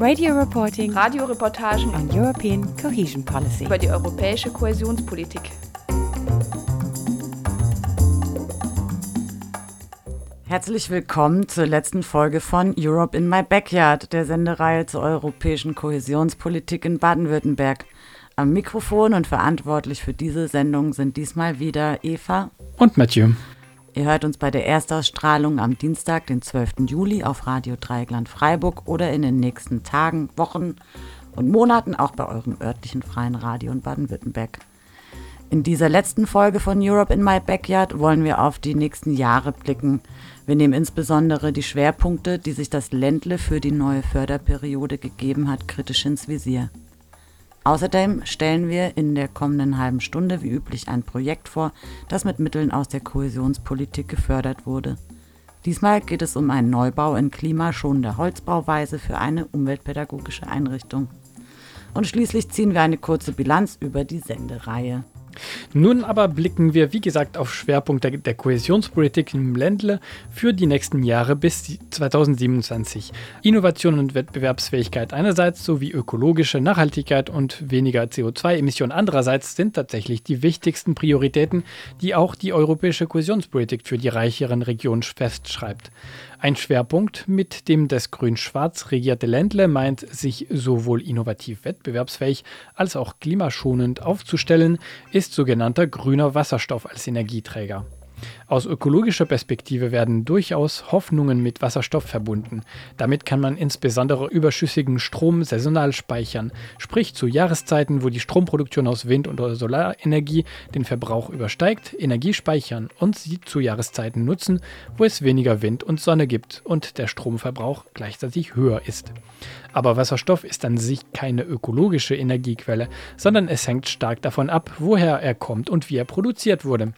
Radio reporting Radioreportagen on European cohesion policy. über die europäische Kohäsionspolitik. Herzlich willkommen zur letzten Folge von Europe in My Backyard, der Sendereihe zur europäischen Kohäsionspolitik in Baden-Württemberg. Am Mikrofon und verantwortlich für diese Sendung sind diesmal wieder Eva. Und Mathieu. Ihr hört uns bei der Erstausstrahlung am Dienstag, den 12. Juli auf Radio Dreieckland Freiburg oder in den nächsten Tagen, Wochen und Monaten auch bei eurem örtlichen freien Radio in Baden-Württemberg. In dieser letzten Folge von Europe in My Backyard wollen wir auf die nächsten Jahre blicken. Wir nehmen insbesondere die Schwerpunkte, die sich das Ländle für die neue Förderperiode gegeben hat, kritisch ins Visier. Außerdem stellen wir in der kommenden halben Stunde wie üblich ein Projekt vor, das mit Mitteln aus der Kohäsionspolitik gefördert wurde. Diesmal geht es um einen Neubau in klimaschonender Holzbauweise für eine umweltpädagogische Einrichtung. Und schließlich ziehen wir eine kurze Bilanz über die Sendereihe. Nun aber blicken wir, wie gesagt, auf Schwerpunkte der Kohäsionspolitik im Ländle für die nächsten Jahre bis 2027. Innovation und Wettbewerbsfähigkeit einerseits sowie ökologische Nachhaltigkeit und weniger CO2-Emissionen andererseits sind tatsächlich die wichtigsten Prioritäten, die auch die europäische Kohäsionspolitik für die reicheren Regionen festschreibt. Ein Schwerpunkt, mit dem das grün-schwarz regierte Ländle meint, sich sowohl innovativ wettbewerbsfähig als auch klimaschonend aufzustellen, ist sogenannter grüner Wasserstoff als Energieträger. Aus ökologischer Perspektive werden durchaus Hoffnungen mit Wasserstoff verbunden. Damit kann man insbesondere überschüssigen Strom saisonal speichern, sprich zu Jahreszeiten, wo die Stromproduktion aus Wind- oder Solarenergie den Verbrauch übersteigt, Energie speichern und sie zu Jahreszeiten nutzen, wo es weniger Wind und Sonne gibt und der Stromverbrauch gleichzeitig höher ist. Aber Wasserstoff ist an sich keine ökologische Energiequelle, sondern es hängt stark davon ab, woher er kommt und wie er produziert wurde.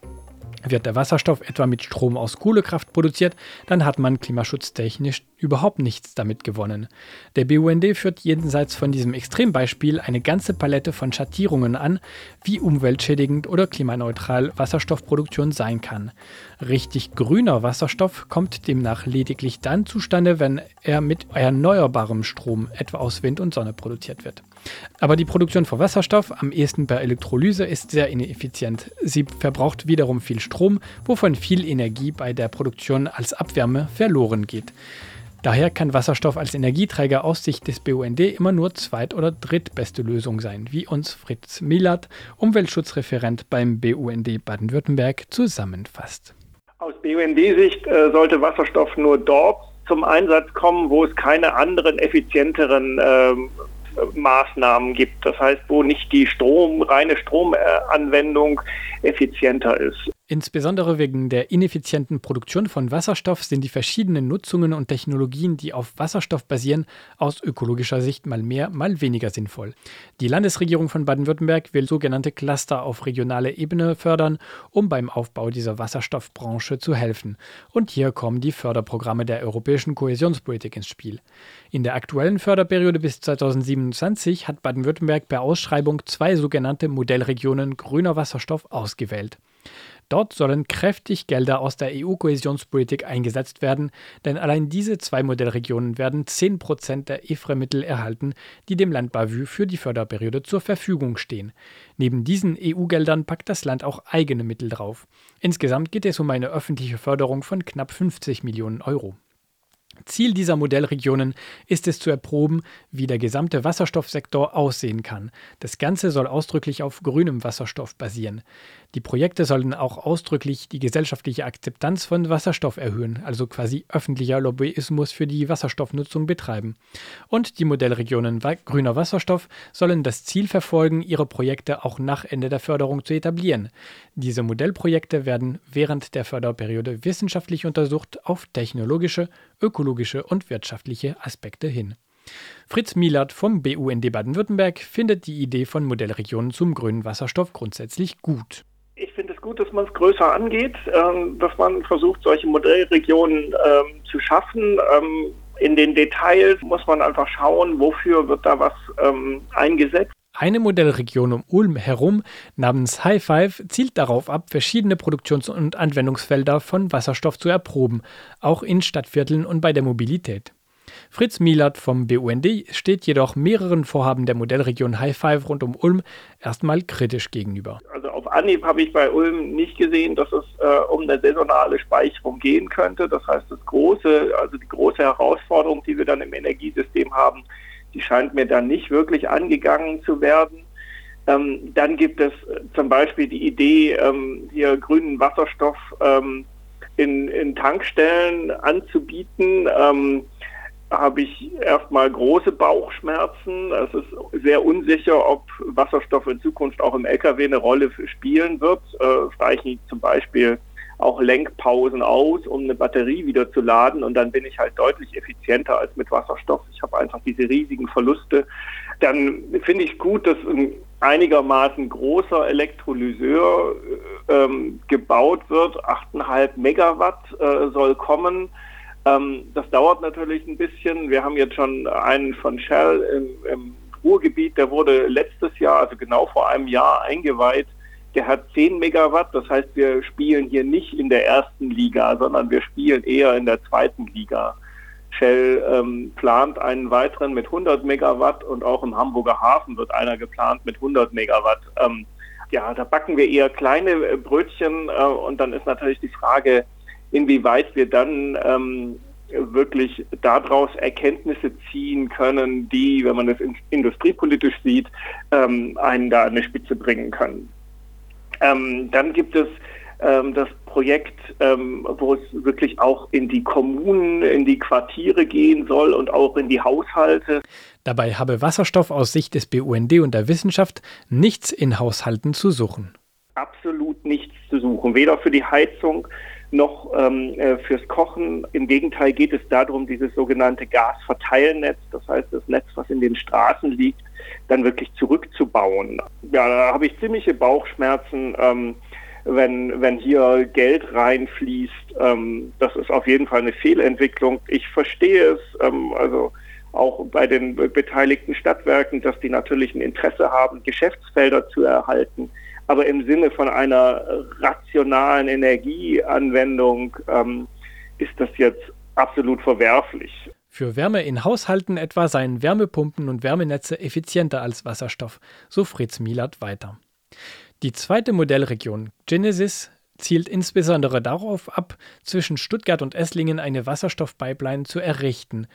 Wird der Wasserstoff etwa mit Strom aus Kohlekraft produziert, dann hat man klimaschutztechnisch überhaupt nichts damit gewonnen. Der BUND führt jenseits von diesem Extrembeispiel eine ganze Palette von Schattierungen an, wie umweltschädigend oder klimaneutral Wasserstoffproduktion sein kann. Richtig grüner Wasserstoff kommt demnach lediglich dann zustande, wenn er mit erneuerbarem Strom, etwa aus Wind und Sonne, produziert wird. Aber die Produktion von Wasserstoff, am ehesten per Elektrolyse, ist sehr ineffizient. Sie verbraucht wiederum viel Strom, wovon viel Energie bei der Produktion als Abwärme verloren geht. Daher kann Wasserstoff als Energieträger aus Sicht des BUND immer nur zweit- oder drittbeste Lösung sein, wie uns Fritz Milat, Umweltschutzreferent beim BUND Baden-Württemberg, zusammenfasst. Aus BUND-Sicht äh, sollte Wasserstoff nur dort zum Einsatz kommen, wo es keine anderen effizienteren ähm, Maßnahmen gibt. Das heißt, wo nicht die Strom, reine Stromanwendung effizienter ist. Insbesondere wegen der ineffizienten Produktion von Wasserstoff sind die verschiedenen Nutzungen und Technologien, die auf Wasserstoff basieren, aus ökologischer Sicht mal mehr, mal weniger sinnvoll. Die Landesregierung von Baden-Württemberg will sogenannte Cluster auf regionaler Ebene fördern, um beim Aufbau dieser Wasserstoffbranche zu helfen. Und hier kommen die Förderprogramme der europäischen Kohäsionspolitik ins Spiel. In der aktuellen Förderperiode bis 2027 hat Baden-Württemberg per Ausschreibung zwei sogenannte Modellregionen grüner Wasserstoff ausgewählt. Dort sollen kräftig Gelder aus der EU-Kohäsionspolitik eingesetzt werden, denn allein diese zwei Modellregionen werden 10 Prozent der EFRE-Mittel erhalten, die dem Land Bavü für die Förderperiode zur Verfügung stehen. Neben diesen EU-Geldern packt das Land auch eigene Mittel drauf. Insgesamt geht es um eine öffentliche Förderung von knapp 50 Millionen Euro. Ziel dieser Modellregionen ist es zu erproben, wie der gesamte Wasserstoffsektor aussehen kann. Das Ganze soll ausdrücklich auf grünem Wasserstoff basieren. Die Projekte sollen auch ausdrücklich die gesellschaftliche Akzeptanz von Wasserstoff erhöhen, also quasi öffentlicher Lobbyismus für die Wasserstoffnutzung betreiben. Und die Modellregionen grüner Wasserstoff sollen das Ziel verfolgen, ihre Projekte auch nach Ende der Förderung zu etablieren. Diese Modellprojekte werden während der Förderperiode wissenschaftlich untersucht auf technologische, ökologische und wirtschaftliche Aspekte hin. Fritz Mielert vom BUND Baden-Württemberg findet die Idee von Modellregionen zum grünen Wasserstoff grundsätzlich gut. Gut, dass man es größer angeht, ähm, dass man versucht, solche Modellregionen ähm, zu schaffen. Ähm, in den Details muss man einfach schauen, wofür wird da was ähm, eingesetzt. Eine Modellregion um Ulm herum namens High Five zielt darauf ab, verschiedene Produktions- und Anwendungsfelder von Wasserstoff zu erproben, auch in Stadtvierteln und bei der Mobilität. Fritz Mielert vom BUND steht jedoch mehreren Vorhaben der Modellregion High Five rund um Ulm erstmal kritisch gegenüber. Also auf Anhieb habe ich bei Ulm nicht gesehen, dass es äh, um eine saisonale Speicherung gehen könnte. Das heißt, das große, also die große Herausforderung, die wir dann im Energiesystem haben, die scheint mir dann nicht wirklich angegangen zu werden. Ähm, dann gibt es zum Beispiel die Idee, ähm, hier grünen Wasserstoff ähm, in, in, Tankstellen anzubieten. Habe ich erstmal große Bauchschmerzen. Es ist sehr unsicher, ob Wasserstoff in Zukunft auch im Lkw eine Rolle spielen wird. Äh, reichen zum Beispiel auch Lenkpausen aus, um eine Batterie wieder zu laden und dann bin ich halt deutlich effizienter als mit Wasserstoff. Ich habe einfach diese riesigen Verluste. Dann finde ich gut, dass ein einigermaßen großer Elektrolyseur äh, ähm, gebaut wird. 8,5 Megawatt äh, soll kommen. Ähm, das dauert natürlich ein bisschen. Wir haben jetzt schon einen von Shell im, im Ruhrgebiet, der wurde letztes Jahr, also genau vor einem Jahr eingeweiht. Der hat 10 Megawatt, das heißt, wir spielen hier nicht in der ersten Liga, sondern wir spielen eher in der zweiten Liga. Shell ähm, plant einen weiteren mit 100 Megawatt und auch im Hamburger Hafen wird einer geplant mit 100 Megawatt. Ähm, ja, da backen wir eher kleine äh, Brötchen äh, und dann ist natürlich die Frage, inwieweit wir dann ähm, wirklich daraus Erkenntnisse ziehen können, die, wenn man es industriepolitisch sieht, ähm, einen da an eine Spitze bringen können. Ähm, dann gibt es ähm, das Projekt, ähm, wo es wirklich auch in die Kommunen, in die Quartiere gehen soll und auch in die Haushalte. Dabei habe Wasserstoff aus Sicht des BUND und der Wissenschaft nichts in Haushalten zu suchen. Absolut nichts zu suchen, weder für die Heizung noch ähm, äh, fürs Kochen. Im Gegenteil geht es darum, dieses sogenannte Gasverteilnetz, das heißt das Netz, was in den Straßen liegt, dann wirklich zurückzubauen. Ja, da habe ich ziemliche Bauchschmerzen, ähm, wenn, wenn hier Geld reinfließt. Ähm, das ist auf jeden Fall eine Fehlentwicklung. Ich verstehe es, ähm, also auch bei den beteiligten Stadtwerken, dass die natürlich ein Interesse haben, Geschäftsfelder zu erhalten aber im Sinne von einer rationalen Energieanwendung ähm, ist das jetzt absolut verwerflich. Für Wärme in Haushalten etwa seien Wärmepumpen und Wärmenetze effizienter als Wasserstoff, so Fritz Mielert weiter. Die zweite Modellregion, Genesis, zielt insbesondere darauf ab, zwischen Stuttgart und Esslingen eine Wasserstoffpipeline zu errichten.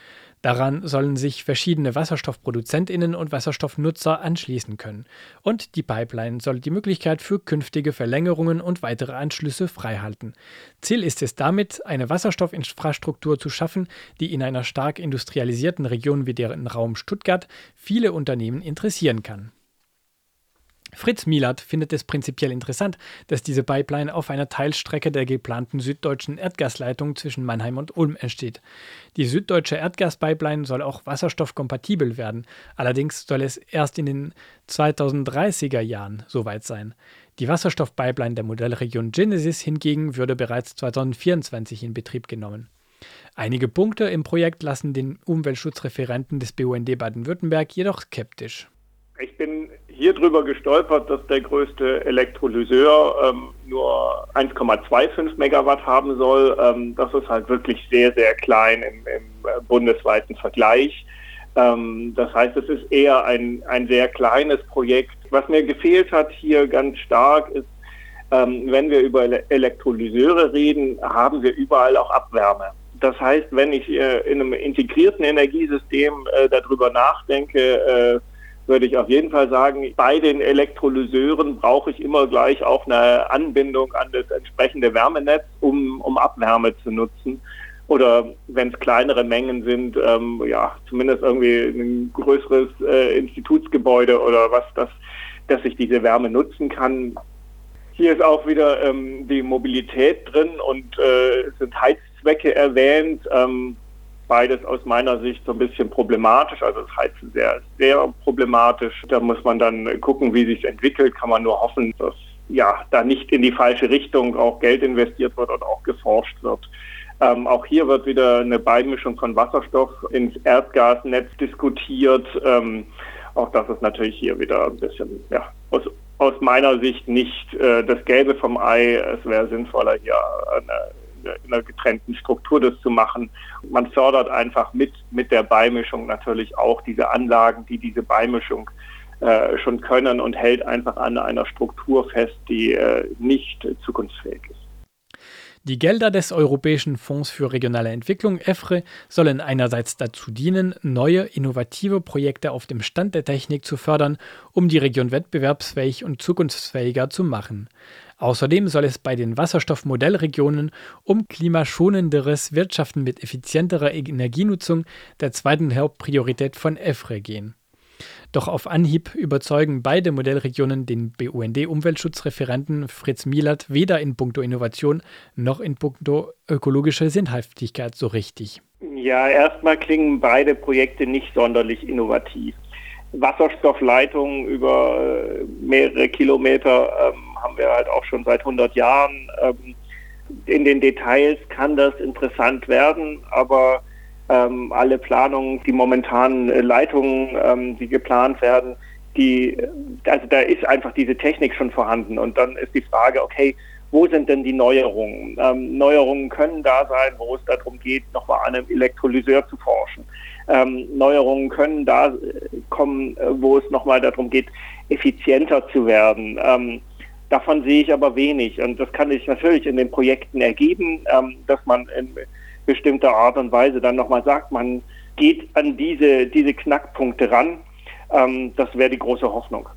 Daran sollen sich verschiedene Wasserstoffproduzentinnen und Wasserstoffnutzer anschließen können. Und die Pipeline soll die Möglichkeit für künftige Verlängerungen und weitere Anschlüsse freihalten. Ziel ist es damit, eine Wasserstoffinfrastruktur zu schaffen, die in einer stark industrialisierten Region wie deren Raum Stuttgart viele Unternehmen interessieren kann. Fritz Mielert findet es prinzipiell interessant, dass diese Pipeline auf einer Teilstrecke der geplanten süddeutschen Erdgasleitung zwischen Mannheim und Ulm entsteht. Die süddeutsche Erdgaspipeline soll auch wasserstoffkompatibel werden, allerdings soll es erst in den 2030er Jahren soweit sein. Die Wasserstoffpipeline der Modellregion Genesis hingegen würde bereits 2024 in Betrieb genommen. Einige Punkte im Projekt lassen den Umweltschutzreferenten des BUND Baden-Württemberg jedoch skeptisch. Ich bin hier drüber gestolpert, dass der größte Elektrolyseur ähm, nur 1,25 Megawatt haben soll. Ähm, das ist halt wirklich sehr, sehr klein im, im äh, bundesweiten Vergleich. Ähm, das heißt, es ist eher ein, ein sehr kleines Projekt. Was mir gefehlt hat hier ganz stark ist, ähm, wenn wir über Elektrolyseure reden, haben wir überall auch Abwärme. Das heißt, wenn ich äh, in einem integrierten Energiesystem äh, darüber nachdenke, würde ich auf jeden Fall sagen, bei den Elektrolyseuren brauche ich immer gleich auch eine Anbindung an das entsprechende Wärmenetz, um, um Abwärme zu nutzen. Oder wenn es kleinere Mengen sind, ähm, ja, zumindest irgendwie ein größeres äh, Institutsgebäude oder was, das, dass ich diese Wärme nutzen kann. Hier ist auch wieder ähm, die Mobilität drin und äh, es sind Heizzwecke erwähnt. Ähm, beides aus meiner Sicht so ein bisschen problematisch. Also das Heizen sehr, sehr problematisch. Da muss man dann gucken, wie sich entwickelt. Kann man nur hoffen, dass ja da nicht in die falsche Richtung auch Geld investiert wird und auch geforscht wird. Ähm, auch hier wird wieder eine Beimischung von Wasserstoff ins Erdgasnetz diskutiert. Ähm, auch das ist natürlich hier wieder ein bisschen, ja, aus, aus meiner Sicht nicht äh, das Gelbe vom Ei. Es wäre sinnvoller, hier eine, in einer getrennten Struktur das zu machen. Man fördert einfach mit, mit der Beimischung natürlich auch diese Anlagen, die diese Beimischung äh, schon können und hält einfach an einer Struktur fest, die äh, nicht zukunftsfähig ist. Die Gelder des Europäischen Fonds für regionale Entwicklung EFRE sollen einerseits dazu dienen, neue, innovative Projekte auf dem Stand der Technik zu fördern, um die Region wettbewerbsfähig und zukunftsfähiger zu machen. Außerdem soll es bei den Wasserstoffmodellregionen um klimaschonenderes Wirtschaften mit effizienterer Energienutzung, der zweiten Hauptpriorität von EFRE, gehen. Doch auf Anhieb überzeugen beide Modellregionen den BUND-Umweltschutzreferenten Fritz Mielert weder in puncto Innovation noch in puncto ökologische Sinnhaftigkeit so richtig. Ja, erstmal klingen beide Projekte nicht sonderlich innovativ. Wasserstoffleitungen über äh, mehrere Kilometer ähm, haben wir halt auch schon seit 100 Jahren. Ähm, in den Details kann das interessant werden, aber ähm, alle Planungen, die momentanen äh, Leitungen, ähm, die geplant werden, die, also da ist einfach diese Technik schon vorhanden. Und dann ist die Frage, okay, wo sind denn die Neuerungen? Ähm, Neuerungen können da sein, wo es darum geht, nochmal an einem Elektrolyseur zu forschen. Ähm, Neuerungen können da äh, kommen, äh, wo es nochmal darum geht, effizienter zu werden. Ähm, davon sehe ich aber wenig. Und das kann sich natürlich in den Projekten ergeben, ähm, dass man in, bestimmter Art und Weise dann nochmal sagt, man geht an diese, diese Knackpunkte ran. Ähm, das wäre die große Hoffnung.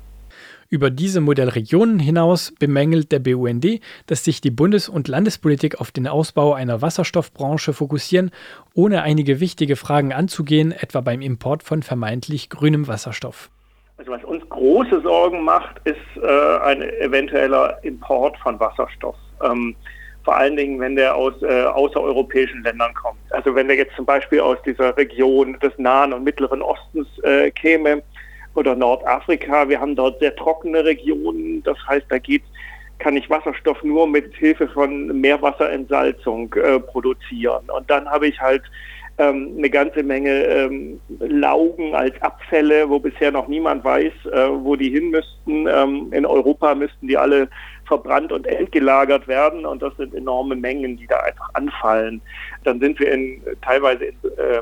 Über diese Modellregionen hinaus bemängelt der BUND, dass sich die Bundes- und Landespolitik auf den Ausbau einer Wasserstoffbranche fokussieren, ohne einige wichtige Fragen anzugehen, etwa beim Import von vermeintlich grünem Wasserstoff. Also was uns große Sorgen macht, ist äh, ein eventueller Import von Wasserstoff. Ähm, vor allen Dingen, wenn der aus äh, außereuropäischen Ländern kommt. Also wenn der jetzt zum Beispiel aus dieser Region des Nahen und Mittleren Ostens äh, käme oder Nordafrika, wir haben dort sehr trockene Regionen, das heißt, da geht kann ich Wasserstoff nur mit Hilfe von Meerwasserentsalzung äh, produzieren. Und dann habe ich halt ähm, eine ganze Menge ähm, Laugen als Abfälle, wo bisher noch niemand weiß, äh, wo die hin müssten. Ähm, in Europa müssten die alle verbrannt und entgelagert werden und das sind enorme Mengen, die da einfach anfallen. Dann sind wir in teilweise in äh,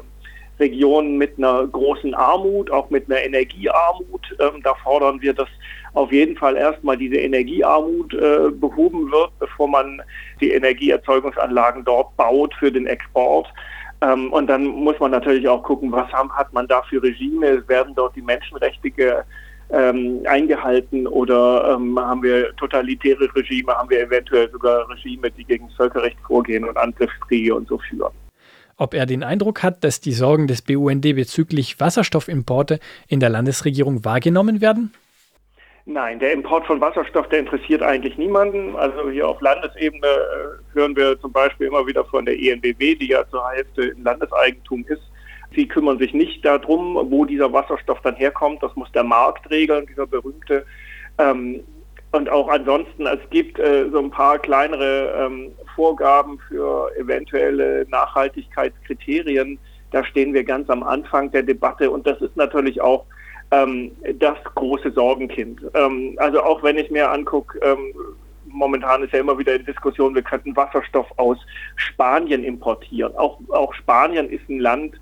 Regionen mit einer großen Armut, auch mit einer Energiearmut. Ähm, da fordern wir, dass auf jeden Fall erstmal diese Energiearmut äh, behoben wird, bevor man die Energieerzeugungsanlagen dort baut für den Export. Ähm, und dann muss man natürlich auch gucken, was haben, hat man da für Regime, werden dort die Menschenrechte ähm, eingehalten oder ähm, haben wir totalitäre Regime, haben wir eventuell sogar Regime, die gegen Völkerrecht vorgehen und Angriffskriege und so führen. Ob er den Eindruck hat, dass die Sorgen des BUND bezüglich Wasserstoffimporte in der Landesregierung wahrgenommen werden? Nein, der Import von Wasserstoff, der interessiert eigentlich niemanden. Also hier auf Landesebene äh, hören wir zum Beispiel immer wieder von der ENBW, die ja zur Hälfte in Landeseigentum ist, Sie kümmern sich nicht darum, wo dieser Wasserstoff dann herkommt. Das muss der Markt regeln, dieser berühmte. Ähm, und auch ansonsten, es gibt äh, so ein paar kleinere ähm, Vorgaben für eventuelle Nachhaltigkeitskriterien. Da stehen wir ganz am Anfang der Debatte und das ist natürlich auch ähm, das große Sorgenkind. Ähm, also auch wenn ich mir angucke, ähm, momentan ist ja immer wieder in Diskussion, wir könnten Wasserstoff aus Spanien importieren. Auch, auch Spanien ist ein Land,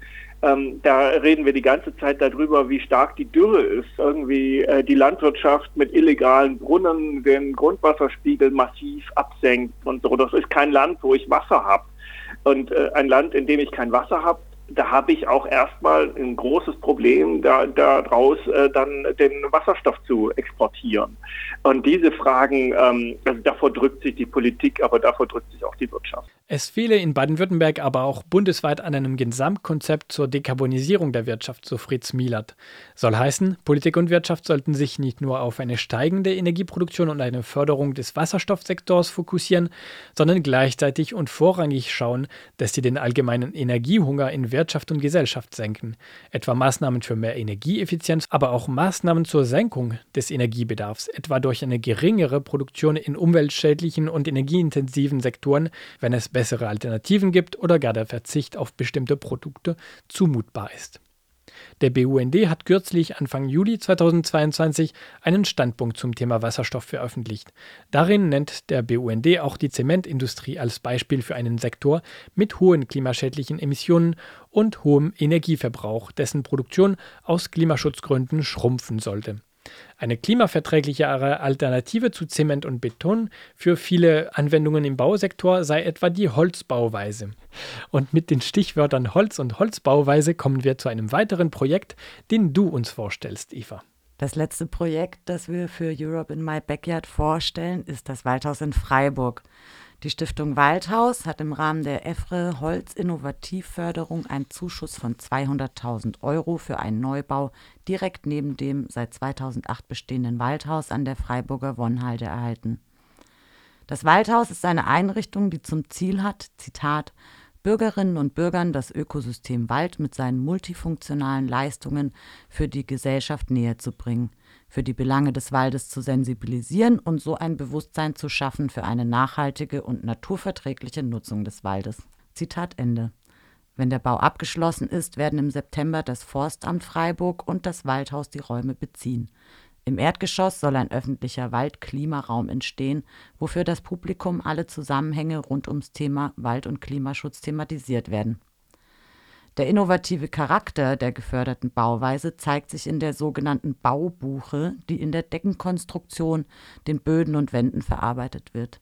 ähm, da reden wir die ganze Zeit darüber, wie stark die Dürre ist. Irgendwie äh, die Landwirtschaft mit illegalen Brunnen den Grundwasserspiegel massiv absenkt und so. Das ist kein Land, wo ich Wasser habe. Und äh, ein Land, in dem ich kein Wasser habe, da habe ich auch erstmal ein großes Problem, da, daraus äh, dann den Wasserstoff zu exportieren. Und diese Fragen, ähm, also davor drückt sich die Politik, aber davor drückt sich auch die Wirtschaft. Es fehle in Baden-Württemberg aber auch bundesweit an einem Gesamtkonzept zur Dekarbonisierung der Wirtschaft, so Fritz Mielert. Soll heißen, Politik und Wirtschaft sollten sich nicht nur auf eine steigende Energieproduktion und eine Förderung des Wasserstoffsektors fokussieren, sondern gleichzeitig und vorrangig schauen, dass sie den allgemeinen Energiehunger in Wirtschaft Wirtschaft und Gesellschaft senken, etwa Maßnahmen für mehr Energieeffizienz, aber auch Maßnahmen zur Senkung des Energiebedarfs, etwa durch eine geringere Produktion in umweltschädlichen und energieintensiven Sektoren, wenn es bessere Alternativen gibt oder gar der Verzicht auf bestimmte Produkte zumutbar ist. Der BUND hat kürzlich Anfang Juli 2022 einen Standpunkt zum Thema Wasserstoff veröffentlicht. Darin nennt der BUND auch die Zementindustrie als Beispiel für einen Sektor mit hohen klimaschädlichen Emissionen und hohem Energieverbrauch, dessen Produktion aus Klimaschutzgründen schrumpfen sollte. Eine klimaverträglichere Alternative zu Zement und Beton für viele Anwendungen im Bausektor sei etwa die Holzbauweise. Und mit den Stichwörtern Holz und Holzbauweise kommen wir zu einem weiteren Projekt, den du uns vorstellst, Eva. Das letzte Projekt, das wir für Europe in My Backyard vorstellen, ist das Waldhaus in Freiburg. Die Stiftung Waldhaus hat im Rahmen der EFRE Holz Innovativförderung einen Zuschuss von 200.000 Euro für einen Neubau direkt neben dem seit 2008 bestehenden Waldhaus an der Freiburger Wonnhalde erhalten. Das Waldhaus ist eine Einrichtung, die zum Ziel hat, Zitat, Bürgerinnen und Bürgern das Ökosystem Wald mit seinen multifunktionalen Leistungen für die Gesellschaft näher zu bringen für die Belange des Waldes zu sensibilisieren und so ein Bewusstsein zu schaffen für eine nachhaltige und naturverträgliche Nutzung des Waldes. Zitat Ende. Wenn der Bau abgeschlossen ist, werden im September das Forstamt Freiburg und das Waldhaus die Räume beziehen. Im Erdgeschoss soll ein öffentlicher Waldklimaraum entstehen, wofür das Publikum alle Zusammenhänge rund ums Thema Wald- und Klimaschutz thematisiert werden. Der innovative Charakter der geförderten Bauweise zeigt sich in der sogenannten Baubuche, die in der Deckenkonstruktion, den Böden und Wänden verarbeitet wird.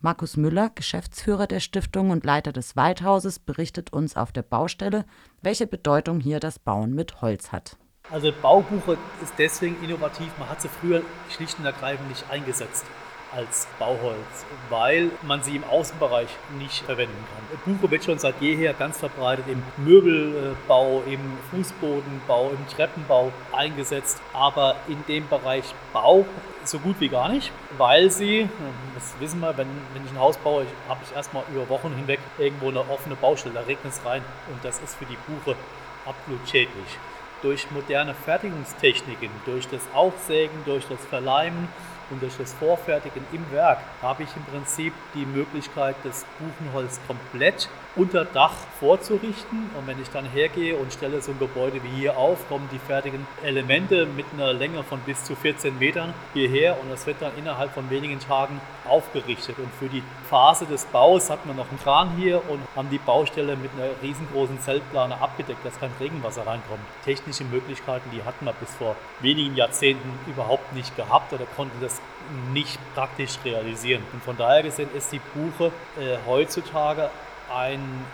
Markus Müller, Geschäftsführer der Stiftung und Leiter des Waldhauses, berichtet uns auf der Baustelle, welche Bedeutung hier das Bauen mit Holz hat. Also Baubuche ist deswegen innovativ, man hat sie früher schlicht und ergreifend nicht eingesetzt als Bauholz, weil man sie im Außenbereich nicht verwenden kann. Buche wird schon seit jeher ganz verbreitet im Möbelbau, im Fußbodenbau, im Treppenbau eingesetzt, aber in dem Bereich Bau so gut wie gar nicht, weil sie, das wissen wir, wenn, wenn ich ein Haus baue, habe ich erstmal über Wochen hinweg irgendwo eine offene Baustelle, da regnet es rein und das ist für die Buche absolut schädlich. Durch moderne Fertigungstechniken, durch das Aufsägen, durch das Verleimen, und durch das Vorfertigen im Werk habe ich im Prinzip die Möglichkeit, das Buchenholz komplett unter Dach vorzurichten. Und wenn ich dann hergehe und stelle so ein Gebäude wie hier auf, kommen die fertigen Elemente mit einer Länge von bis zu 14 Metern hierher und das wird dann innerhalb von wenigen Tagen aufgerichtet. Und für die Phase des Baus hat man noch einen Kran hier und haben die Baustelle mit einer riesengroßen Zeltplane abgedeckt, dass kein Regenwasser reinkommt. Technische Möglichkeiten, die hatten wir bis vor wenigen Jahrzehnten überhaupt nicht gehabt oder konnten das nicht praktisch realisieren. Und von daher gesehen ist die Buche äh, heutzutage ein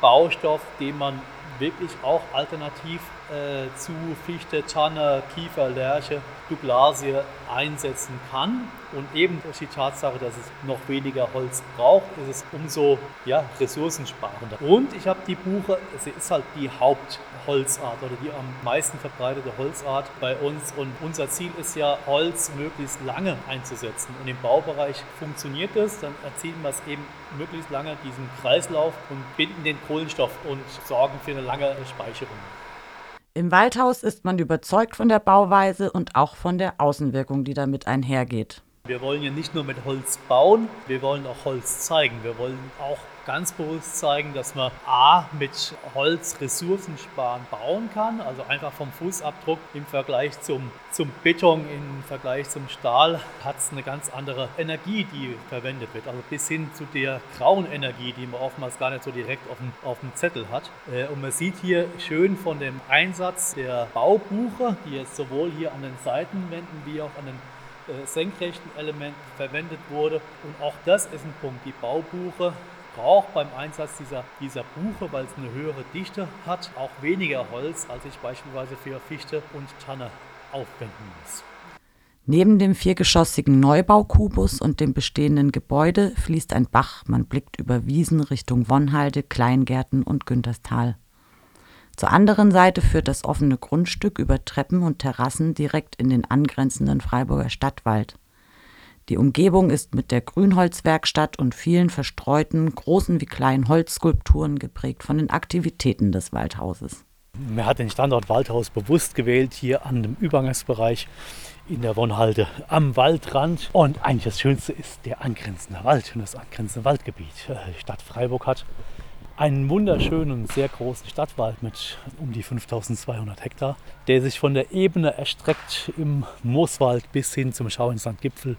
Baustoff, den man wirklich auch alternativ äh, zu Fichte, Tanne, Kiefer, Lärche, Douglasie einsetzen kann. Und eben durch die Tatsache, dass es noch weniger Holz braucht, ist es umso ja, ressourcensparender. Und ich habe die Buche, sie ist halt die Hauptholzart oder die am meisten verbreitete Holzart bei uns. Und unser Ziel ist ja, Holz möglichst lange einzusetzen. Und im Baubereich funktioniert das, dann erzielen wir es eben möglichst lange diesen Kreislauf und binden den Kohlenstoff und sorgen für eine lange Speicherung. Im Waldhaus ist man überzeugt von der Bauweise und auch von der Außenwirkung, die damit einhergeht. Wir wollen ja nicht nur mit Holz bauen, wir wollen auch Holz zeigen. Wir wollen auch ganz bewusst zeigen, dass man A mit Holz ressourcensparen bauen kann, also einfach vom Fußabdruck im Vergleich zum, zum Beton, im Vergleich zum Stahl hat es eine ganz andere Energie, die verwendet wird. Also bis hin zu der grauen Energie, die man oftmals gar nicht so direkt auf dem, auf dem Zettel hat. Äh, und man sieht hier schön von dem Einsatz der Baubuche, die jetzt sowohl hier an den Seitenwänden wie auch an den äh, senkrechten Elementen verwendet wurde. Und auch das ist ein Punkt. Die Baubuche braucht beim Einsatz dieser, dieser Buche, weil es eine höhere Dichte hat, auch weniger Holz, als ich beispielsweise für Fichte und Tanne aufwenden muss. Neben dem viergeschossigen Neubaukubus und dem bestehenden Gebäude fließt ein Bach, man blickt über Wiesen Richtung Wonnhalde, Kleingärten und Günterstal. Zur anderen Seite führt das offene Grundstück über Treppen und Terrassen direkt in den angrenzenden Freiburger Stadtwald. Die Umgebung ist mit der Grünholzwerkstatt und vielen verstreuten, großen wie kleinen Holzskulpturen geprägt von den Aktivitäten des Waldhauses. Man hat den Standort Waldhaus bewusst gewählt, hier an dem Übergangsbereich in der Wonhalde am Waldrand. Und eigentlich das Schönste ist der angrenzende Wald und das angrenzende Waldgebiet. Äh, die Stadt Freiburg hat einen wunderschönen, sehr großen Stadtwald mit um die 5200 Hektar, der sich von der Ebene erstreckt im Mooswald bis hin zum Schauinslandgipfel.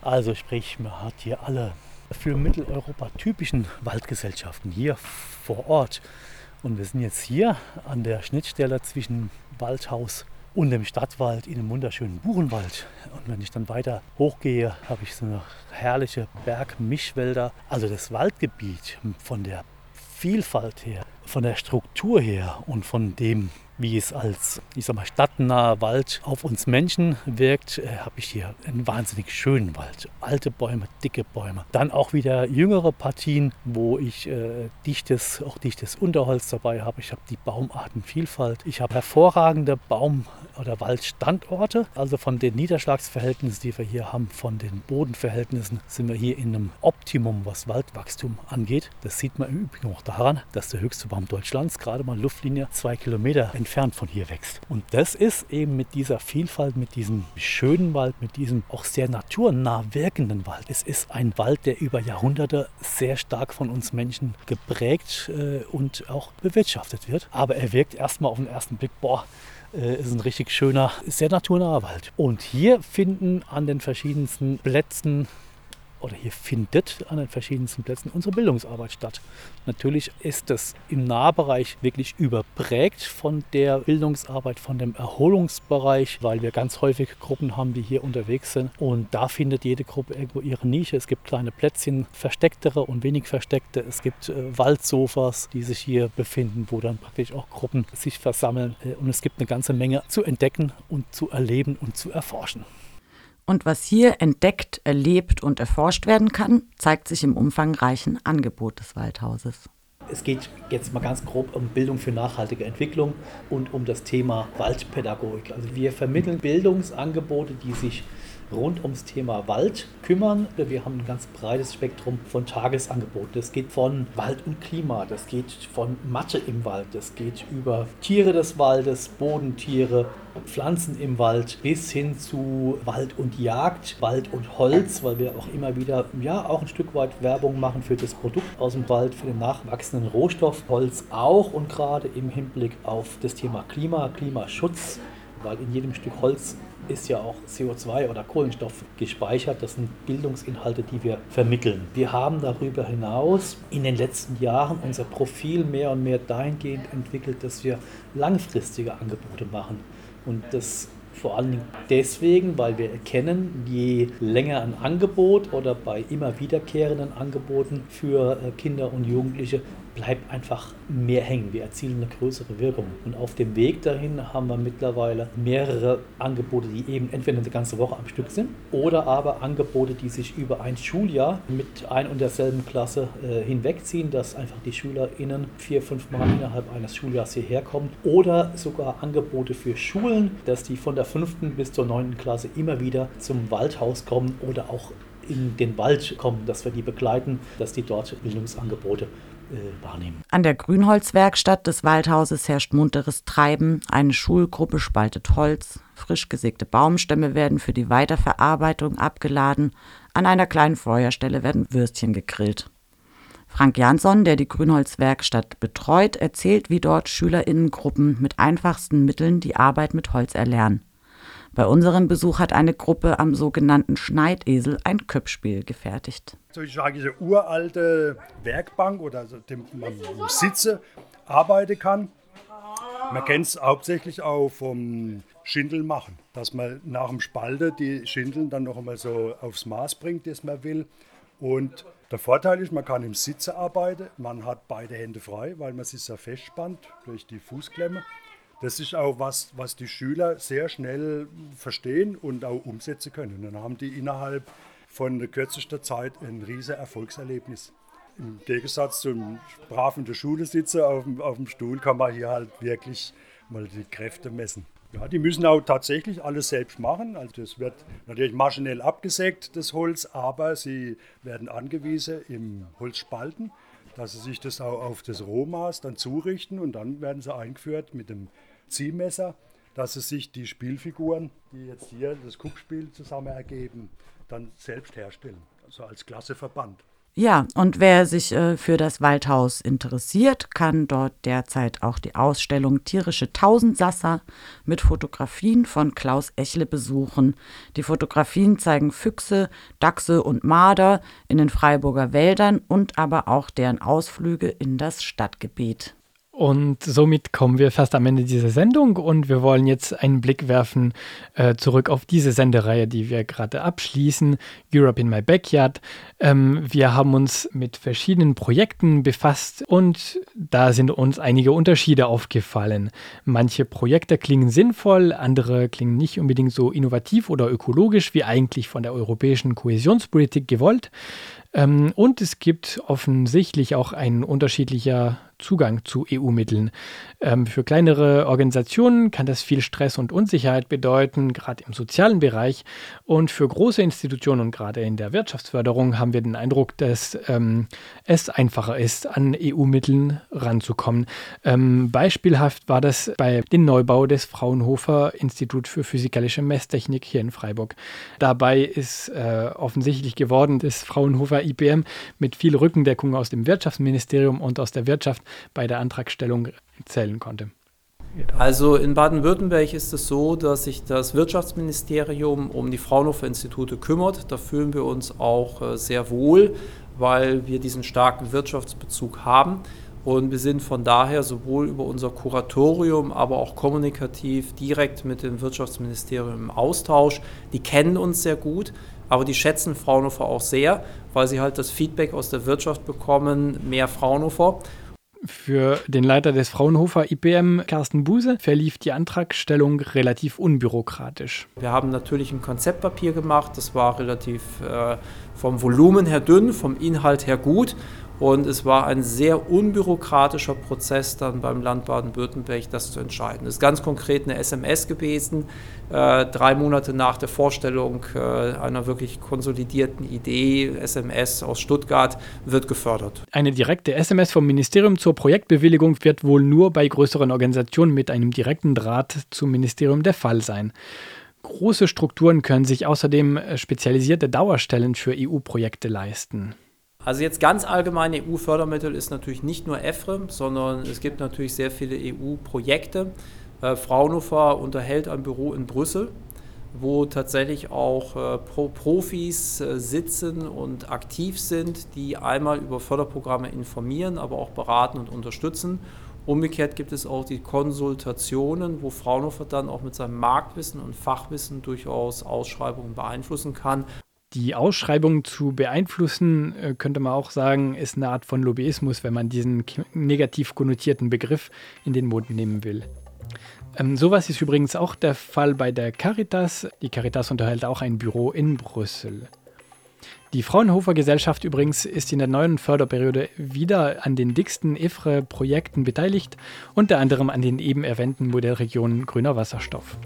Also sprich, man hat hier alle für Mitteleuropa typischen Waldgesellschaften hier vor Ort. Und wir sind jetzt hier an der Schnittstelle zwischen Waldhaus und dem Stadtwald in einem wunderschönen Buchenwald. Und wenn ich dann weiter hochgehe, habe ich so eine herrliche Bergmischwälder. Also das Waldgebiet von der Vielfalt her, von der Struktur her und von dem, wie es als, ich sag mal, stadtnaher Wald auf uns Menschen wirkt, äh, habe ich hier einen wahnsinnig schönen Wald. Alte Bäume, dicke Bäume. Dann auch wieder jüngere Partien, wo ich äh, dichtes, auch dichtes Unterholz dabei habe. Ich habe die Baumartenvielfalt. Ich habe hervorragende Baum- oder Waldstandorte. Also von den Niederschlagsverhältnissen, die wir hier haben, von den Bodenverhältnissen, sind wir hier in einem Optimum, was Waldwachstum angeht. Das sieht man im Übrigen auch daran, dass der höchste Baum Deutschlands gerade mal Luftlinie zwei Kilometer entfernt von hier wächst. Und das ist eben mit dieser Vielfalt, mit diesem schönen Wald, mit diesem auch sehr naturnah wirkenden Wald. Es ist ein Wald, der über Jahrhunderte sehr stark von uns Menschen geprägt äh, und auch bewirtschaftet wird. Aber er wirkt erstmal auf den ersten Blick, boah, äh, ist ein richtig schöner, sehr naturnaher Wald. Und hier finden an den verschiedensten Plätzen oder hier findet an den verschiedensten Plätzen unsere Bildungsarbeit statt. Natürlich ist das im Nahbereich wirklich überprägt von der Bildungsarbeit, von dem Erholungsbereich, weil wir ganz häufig Gruppen haben, die hier unterwegs sind. Und da findet jede Gruppe irgendwo ihre Nische. Es gibt kleine Plätzchen, verstecktere und wenig versteckte. Es gibt äh, Waldsofas, die sich hier befinden, wo dann praktisch auch Gruppen sich versammeln. Äh, und es gibt eine ganze Menge zu entdecken und zu erleben und zu erforschen. Und was hier entdeckt, erlebt und erforscht werden kann, zeigt sich im umfangreichen Angebot des Waldhauses. Es geht jetzt mal ganz grob um Bildung für nachhaltige Entwicklung und um das Thema Waldpädagogik. Also wir vermitteln Bildungsangebote, die sich rund ums Thema Wald kümmern. Wir haben ein ganz breites Spektrum von Tagesangeboten. Das geht von Wald und Klima, das geht von Mathe im Wald, das geht über Tiere des Waldes, Bodentiere, Pflanzen im Wald bis hin zu Wald und Jagd, Wald und Holz, weil wir auch immer wieder ja auch ein Stück weit Werbung machen für das Produkt aus dem Wald, für den nachwachsenden Rohstoff Holz auch und gerade im Hinblick auf das Thema Klima, Klimaschutz, weil in jedem Stück Holz ist ja auch CO2 oder Kohlenstoff gespeichert. Das sind Bildungsinhalte, die wir vermitteln. Wir haben darüber hinaus in den letzten Jahren unser Profil mehr und mehr dahingehend entwickelt, dass wir langfristige Angebote machen. Und das vor allen Dingen deswegen, weil wir erkennen, je länger ein Angebot oder bei immer wiederkehrenden Angeboten für äh, Kinder und Jugendliche bleibt einfach mehr hängen. Wir erzielen eine größere Wirkung. Und auf dem Weg dahin haben wir mittlerweile mehrere Angebote, die eben entweder eine ganze Woche am Stück sind oder aber Angebote, die sich über ein Schuljahr mit ein und derselben Klasse äh, hinwegziehen, dass einfach die SchülerInnen vier, fünf Mal innerhalb eines Schuljahres hierher kommen oder sogar Angebote für Schulen, dass die von der fünften bis zur neunten Klasse immer wieder zum Waldhaus kommen oder auch in den Wald kommen, dass wir die begleiten, dass die dort Bildungsangebote wahrnehmen. An der Grünholzwerkstatt des Waldhauses herrscht munteres Treiben. Eine Schulgruppe spaltet Holz. Frisch gesägte Baumstämme werden für die Weiterverarbeitung abgeladen. An einer kleinen Feuerstelle werden Würstchen gegrillt. Frank Jansson, der die Grünholzwerkstatt betreut, erzählt, wie dort SchülerInnengruppen mit einfachsten Mitteln die Arbeit mit Holz erlernen. Bei unserem Besuch hat eine Gruppe am sogenannten Schneidesel ein Köpfspiel gefertigt. So ist eigentlich eine uralte Werkbank oder so, dem man sitze arbeiten kann. Man kennt es hauptsächlich auch vom Schindeln machen, dass man nach dem Spalte die Schindeln dann noch einmal so aufs Maß bringt, das man will. Und der Vorteil ist, man kann im Sitze arbeiten, man hat beide Hände frei, weil man sich ja festspannt durch die Fußklemme. Das ist auch was, was die Schüler sehr schnell verstehen und auch umsetzen können. Dann haben die innerhalb von kürzester Zeit ein riesiges Erfolgserlebnis. Im Gegensatz zum brav in der Schule sitzen auf dem, auf dem Stuhl kann man hier halt wirklich mal die Kräfte messen. Ja, die müssen auch tatsächlich alles selbst machen. Also das wird natürlich maschinell abgesägt, das Holz, aber sie werden angewiesen im Holzspalten, dass sie sich das auch auf das Rohmaß dann zurichten und dann werden sie eingeführt mit dem Ziehmesser, dass sie sich die Spielfiguren, die jetzt hier das Kuppspiel zusammen ergeben, dann selbst herstellen. Also als Klasseverband. Ja, und wer sich äh, für das Waldhaus interessiert, kann dort derzeit auch die Ausstellung Tierische Tausendsasser mit Fotografien von Klaus Echle besuchen. Die Fotografien zeigen Füchse, Dachse und Marder in den Freiburger Wäldern und aber auch deren Ausflüge in das Stadtgebiet. Und somit kommen wir fast am Ende dieser Sendung und wir wollen jetzt einen Blick werfen äh, zurück auf diese Sendereihe, die wir gerade abschließen, Europe in My Backyard. Ähm, wir haben uns mit verschiedenen Projekten befasst und da sind uns einige Unterschiede aufgefallen. Manche Projekte klingen sinnvoll, andere klingen nicht unbedingt so innovativ oder ökologisch wie eigentlich von der europäischen Kohäsionspolitik gewollt. Ähm, und es gibt offensichtlich auch ein unterschiedlicher Zugang zu EU-Mitteln. Ähm, für kleinere Organisationen kann das viel Stress und Unsicherheit bedeuten, gerade im sozialen Bereich. Und für große Institutionen und gerade in der Wirtschaftsförderung haben wir den Eindruck, dass ähm, es einfacher ist, an EU-Mitteln ranzukommen. Ähm, beispielhaft war das bei dem Neubau des Fraunhofer Institut für physikalische Messtechnik hier in Freiburg. Dabei ist äh, offensichtlich geworden, dass Fraunhofer IBM mit viel Rückendeckung aus dem Wirtschaftsministerium und aus der Wirtschaft bei der Antragstellung zählen konnte. Also in Baden-Württemberg ist es so, dass sich das Wirtschaftsministerium um die Fraunhofer-Institute kümmert. Da fühlen wir uns auch äh, sehr wohl, weil wir diesen starken Wirtschaftsbezug haben. Und wir sind von daher sowohl über unser Kuratorium, aber auch kommunikativ direkt mit dem Wirtschaftsministerium im Austausch. Die kennen uns sehr gut, aber die schätzen Fraunhofer auch sehr, weil sie halt das Feedback aus der Wirtschaft bekommen, mehr Fraunhofer. Für den Leiter des Fraunhofer IBM, Carsten Buse, verlief die Antragstellung relativ unbürokratisch. Wir haben natürlich ein Konzeptpapier gemacht, das war relativ äh, vom Volumen her dünn, vom Inhalt her gut. Und es war ein sehr unbürokratischer Prozess dann beim Land Baden-Württemberg, das zu entscheiden. Es ist ganz konkret eine SMS gewesen, äh, drei Monate nach der Vorstellung äh, einer wirklich konsolidierten Idee, SMS aus Stuttgart, wird gefördert. Eine direkte SMS vom Ministerium zur Projektbewilligung wird wohl nur bei größeren Organisationen mit einem direkten Draht zum Ministerium der Fall sein. Große Strukturen können sich außerdem äh, spezialisierte Dauerstellen für EU-Projekte leisten. Also jetzt ganz allgemein EU-Fördermittel ist natürlich nicht nur EFRE, sondern es gibt natürlich sehr viele EU-Projekte. Äh, Fraunhofer unterhält ein Büro in Brüssel, wo tatsächlich auch äh, Pro Profis äh, sitzen und aktiv sind, die einmal über Förderprogramme informieren, aber auch beraten und unterstützen. Umgekehrt gibt es auch die Konsultationen, wo Fraunhofer dann auch mit seinem Marktwissen und Fachwissen durchaus Ausschreibungen beeinflussen kann die Ausschreibung zu beeinflussen, äh, könnte man auch sagen, ist eine Art von Lobbyismus, wenn man diesen negativ konnotierten Begriff in den Mund nehmen will. Ähm, sowas ist übrigens auch der Fall bei der Caritas. Die Caritas unterhält auch ein Büro in Brüssel. Die Fraunhofer Gesellschaft übrigens ist in der neuen Förderperiode wieder an den dicksten EFRE-Projekten beteiligt, unter anderem an den eben erwähnten Modellregionen Grüner Wasserstoff.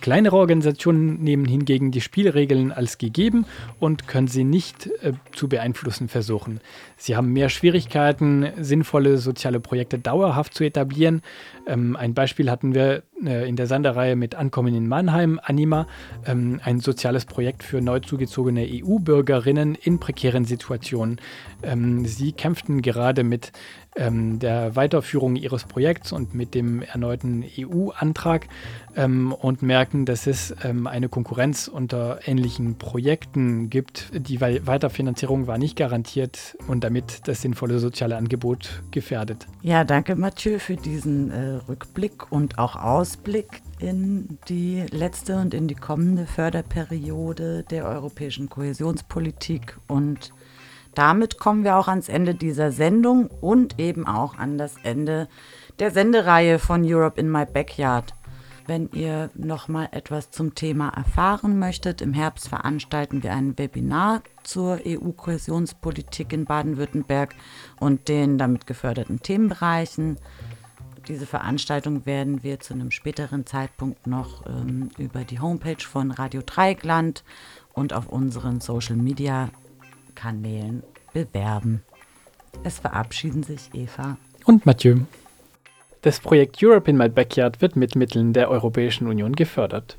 Kleinere Organisationen nehmen hingegen die Spielregeln als gegeben und können sie nicht äh, zu beeinflussen versuchen. Sie haben mehr Schwierigkeiten, sinnvolle soziale Projekte dauerhaft zu etablieren. Ähm, ein Beispiel hatten wir äh, in der Sanderreihe mit Ankommen in Mannheim, Anima, ähm, ein soziales Projekt für neu zugezogene EU-Bürgerinnen in prekären Situationen. Ähm, sie kämpften gerade mit ähm, der Weiterführung ihres Projekts und mit dem erneuten EU-Antrag ähm, und merken, dass es ähm, eine Konkurrenz unter ähnlichen Projekten gibt. Die Weiterfinanzierung war nicht garantiert und damit das sinnvolle soziale Angebot gefährdet. Ja, danke Mathieu für diesen äh, Rückblick und auch Ausblick in die letzte und in die kommende Förderperiode der europäischen Kohäsionspolitik und damit kommen wir auch ans Ende dieser Sendung und eben auch an das Ende der Sendereihe von Europe in My Backyard. Wenn ihr noch mal etwas zum Thema erfahren möchtet, im Herbst veranstalten wir ein Webinar zur EU-Kohäsionspolitik in Baden-Württemberg und den damit geförderten Themenbereichen. Diese Veranstaltung werden wir zu einem späteren Zeitpunkt noch ähm, über die Homepage von Radio Dreieckland und auf unseren Social Media Kanälen bewerben. Es verabschieden sich Eva und Mathieu. Das Projekt Europe in My Backyard wird mit Mitteln der Europäischen Union gefördert.